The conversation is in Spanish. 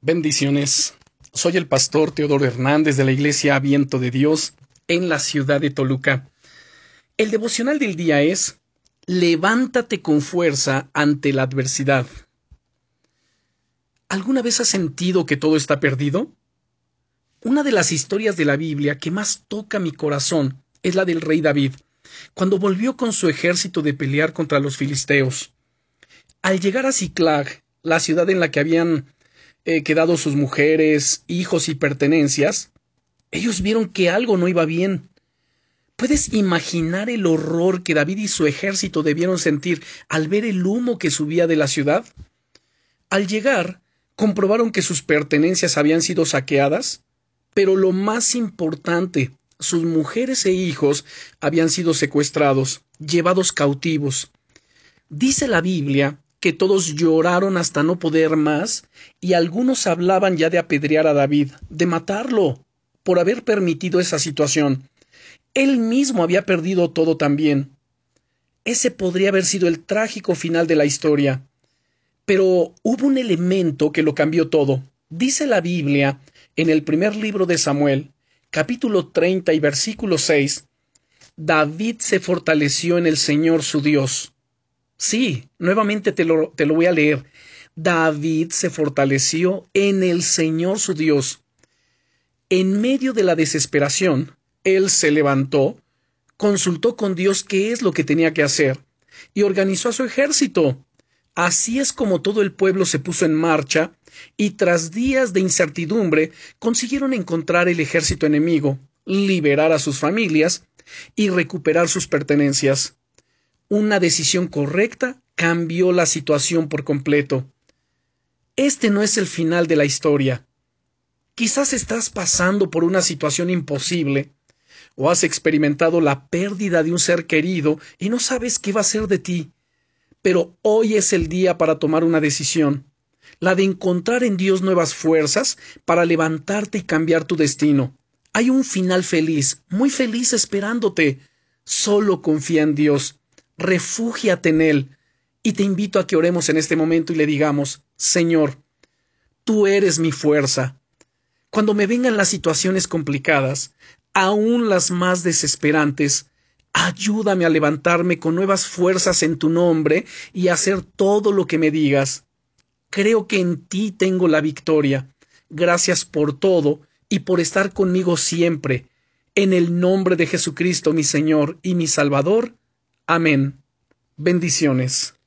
Bendiciones. Soy el pastor Teodoro Hernández de la Iglesia Viento de Dios en la ciudad de Toluca. El devocional del día es Levántate con fuerza ante la adversidad. ¿Alguna vez has sentido que todo está perdido? Una de las historias de la Biblia que más toca mi corazón es la del rey David, cuando volvió con su ejército de pelear contra los filisteos. Al llegar a Ciclag, la ciudad en la que habían eh, quedado sus mujeres, hijos y pertenencias, ellos vieron que algo no iba bien. ¿Puedes imaginar el horror que David y su ejército debieron sentir al ver el humo que subía de la ciudad? Al llegar, comprobaron que sus pertenencias habían sido saqueadas, pero lo más importante, sus mujeres e hijos habían sido secuestrados, llevados cautivos. Dice la Biblia que todos lloraron hasta no poder más, y algunos hablaban ya de apedrear a David, de matarlo, por haber permitido esa situación. Él mismo había perdido todo también. Ese podría haber sido el trágico final de la historia. Pero hubo un elemento que lo cambió todo. Dice la Biblia, en el primer libro de Samuel, capítulo 30 y versículo 6, David se fortaleció en el Señor su Dios Sí, nuevamente te lo, te lo voy a leer. David se fortaleció en el Señor su Dios. En medio de la desesperación, él se levantó, consultó con Dios qué es lo que tenía que hacer y organizó a su ejército. Así es como todo el pueblo se puso en marcha y tras días de incertidumbre consiguieron encontrar el ejército enemigo, liberar a sus familias y recuperar sus pertenencias una decisión correcta cambió la situación por completo. Este no es el final de la historia. Quizás estás pasando por una situación imposible, o has experimentado la pérdida de un ser querido y no sabes qué va a ser de ti. Pero hoy es el día para tomar una decisión, la de encontrar en Dios nuevas fuerzas para levantarte y cambiar tu destino. Hay un final feliz, muy feliz esperándote. Solo confía en Dios refúgiate en Él. Y te invito a que oremos en este momento y le digamos, Señor, tú eres mi fuerza. Cuando me vengan las situaciones complicadas, aún las más desesperantes, ayúdame a levantarme con nuevas fuerzas en tu nombre y a hacer todo lo que me digas. Creo que en ti tengo la victoria. Gracias por todo y por estar conmigo siempre. En el nombre de Jesucristo mi Señor y mi Salvador. Amén. Bendiciones.